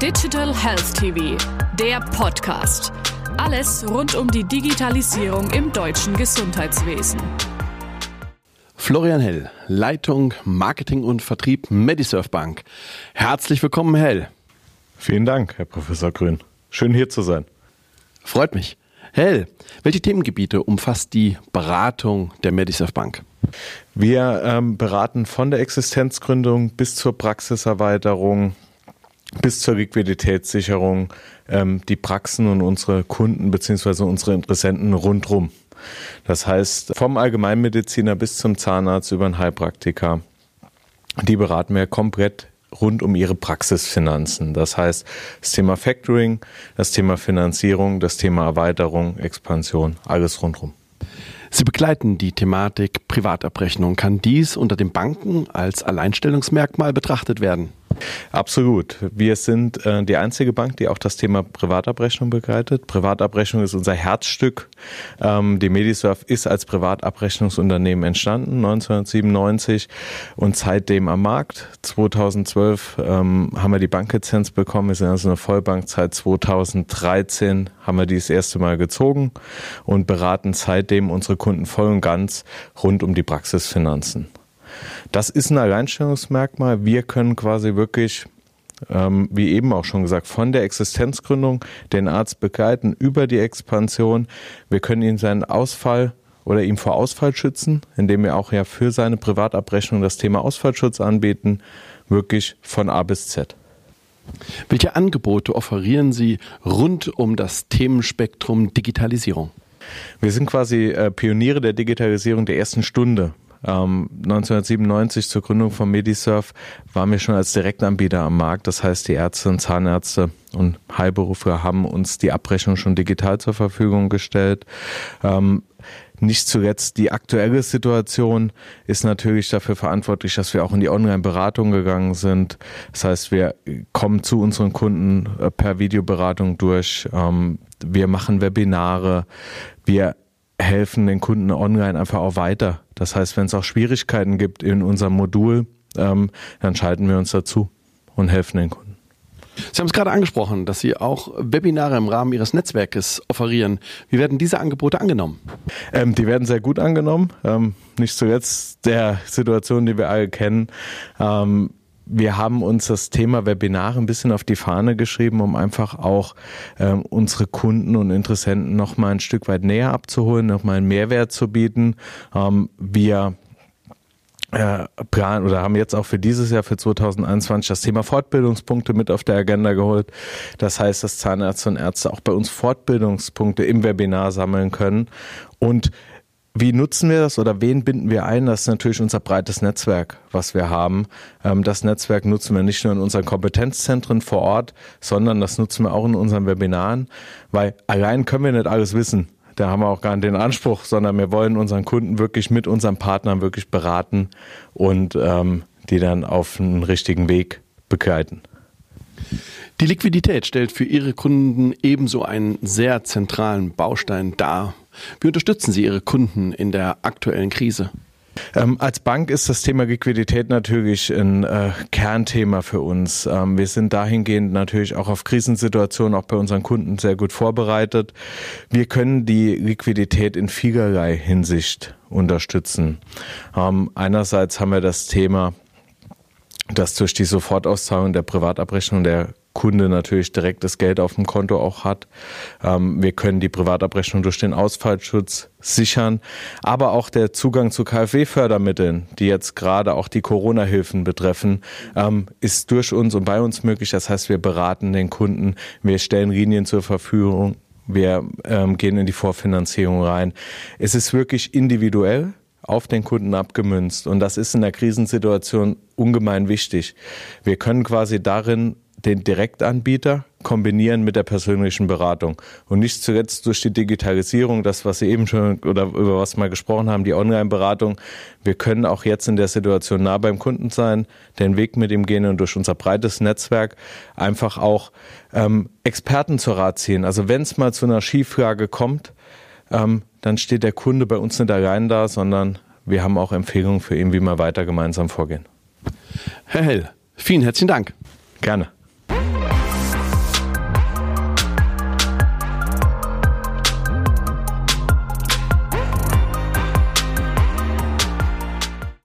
Digital Health TV, der Podcast. Alles rund um die Digitalisierung im deutschen Gesundheitswesen. Florian Hell, Leitung Marketing und Vertrieb Medisurf Bank. Herzlich willkommen, Hell. Vielen Dank, Herr Professor Grün. Schön hier zu sein. Freut mich. Hell, welche Themengebiete umfasst die Beratung der Medisurf Bank? Wir ähm, beraten von der Existenzgründung bis zur Praxiserweiterung, bis zur Liquiditätssicherung ähm, die Praxen und unsere Kunden bzw. unsere Interessenten rundrum. Das heißt, vom Allgemeinmediziner bis zum Zahnarzt über einen Heilpraktiker. Die beraten wir komplett rund um ihre Praxisfinanzen. Das heißt, das Thema Factoring, das Thema Finanzierung, das Thema Erweiterung, Expansion, alles rundrum. Sie begleiten die Thematik Privatabrechnung. Kann dies unter den Banken als Alleinstellungsmerkmal betrachtet werden? Absolut. Wir sind äh, die einzige Bank, die auch das Thema Privatabrechnung begleitet. Privatabrechnung ist unser Herzstück. Ähm, die Medisurf ist als Privatabrechnungsunternehmen entstanden 1997 und seitdem am Markt. 2012 ähm, haben wir die Banklizenz bekommen. Wir sind also eine Vollbank. Seit 2013 haben wir die das erste Mal gezogen und beraten seitdem unsere Kunden voll und ganz rund um die Praxisfinanzen. Das ist ein Alleinstellungsmerkmal. Wir können quasi wirklich ähm, wie eben auch schon gesagt, von der Existenzgründung den Arzt begleiten über die Expansion. Wir können ihn seinen Ausfall oder ihm vor Ausfall schützen, indem wir auch ja für seine Privatabrechnung das Thema Ausfallschutz anbieten, wirklich von A bis Z. Welche Angebote offerieren Sie rund um das Themenspektrum Digitalisierung? Wir sind quasi äh, Pioniere der Digitalisierung der ersten Stunde. 1997 ähm, zur Gründung von Medisurf waren wir schon als Direktanbieter am Markt. Das heißt, die Ärzte und Zahnärzte und Heilberufe haben uns die Abrechnung schon digital zur Verfügung gestellt. Ähm, nicht zuletzt die aktuelle Situation ist natürlich dafür verantwortlich, dass wir auch in die Online-Beratung gegangen sind. Das heißt, wir kommen zu unseren Kunden äh, per Videoberatung durch. Ähm, wir machen Webinare. Wir helfen den Kunden online einfach auch weiter. Das heißt, wenn es auch Schwierigkeiten gibt in unserem Modul, ähm, dann schalten wir uns dazu und helfen den Kunden. Sie haben es gerade angesprochen, dass Sie auch Webinare im Rahmen Ihres Netzwerkes offerieren. Wie werden diese Angebote angenommen? Ähm, die werden sehr gut angenommen. Ähm, nicht zuletzt der Situation, die wir alle kennen. Ähm, wir haben uns das Thema Webinare ein bisschen auf die Fahne geschrieben, um einfach auch ähm, unsere Kunden und Interessenten noch mal ein Stück weit näher abzuholen, noch mal einen Mehrwert zu bieten. Ähm, wir äh, planen oder haben jetzt auch für dieses Jahr, für 2021, das Thema Fortbildungspunkte mit auf der Agenda geholt. Das heißt, dass Zahnärzte und Ärzte auch bei uns Fortbildungspunkte im Webinar sammeln können und wie nutzen wir das oder wen binden wir ein? Das ist natürlich unser breites Netzwerk, was wir haben. Ähm, das Netzwerk nutzen wir nicht nur in unseren Kompetenzzentren vor Ort, sondern das nutzen wir auch in unseren Webinaren, weil allein können wir nicht alles wissen. Da haben wir auch gar nicht den Anspruch, sondern wir wollen unseren Kunden wirklich mit unseren Partnern wirklich beraten und ähm, die dann auf einen richtigen Weg begleiten. Die Liquidität stellt für Ihre Kunden ebenso einen sehr zentralen Baustein dar. Wie unterstützen Sie Ihre Kunden in der aktuellen Krise? Ähm, als Bank ist das Thema Liquidität natürlich ein äh, Kernthema für uns. Ähm, wir sind dahingehend natürlich auch auf Krisensituationen auch bei unseren Kunden sehr gut vorbereitet. Wir können die Liquidität in vielerlei Hinsicht unterstützen. Ähm, einerseits haben wir das Thema dass durch die Sofortauszahlung der Privatabrechnung der Kunde natürlich direkt das Geld auf dem Konto auch hat. Ähm, wir können die Privatabrechnung durch den Ausfallschutz sichern, aber auch der Zugang zu KfW-Fördermitteln, die jetzt gerade auch die Corona-Hilfen betreffen, ähm, ist durch uns und bei uns möglich. Das heißt, wir beraten den Kunden, wir stellen Linien zur Verfügung, wir ähm, gehen in die Vorfinanzierung rein. Es ist wirklich individuell auf den Kunden abgemünzt und das ist in der Krisensituation ungemein wichtig. Wir können quasi darin den Direktanbieter kombinieren mit der persönlichen Beratung. Und nicht zuletzt durch die Digitalisierung, das, was Sie eben schon oder über was mal gesprochen haben, die Online-Beratung. Wir können auch jetzt in der Situation nah beim Kunden sein, den Weg mit ihm gehen und durch unser breites Netzwerk einfach auch ähm, Experten zur Rat ziehen. Also wenn es mal zu einer Schieflage kommt, ähm, dann steht der Kunde bei uns nicht allein da, sondern wir haben auch Empfehlungen für ihn, wie wir weiter gemeinsam vorgehen. Herr Hell, vielen herzlichen Dank. Gerne.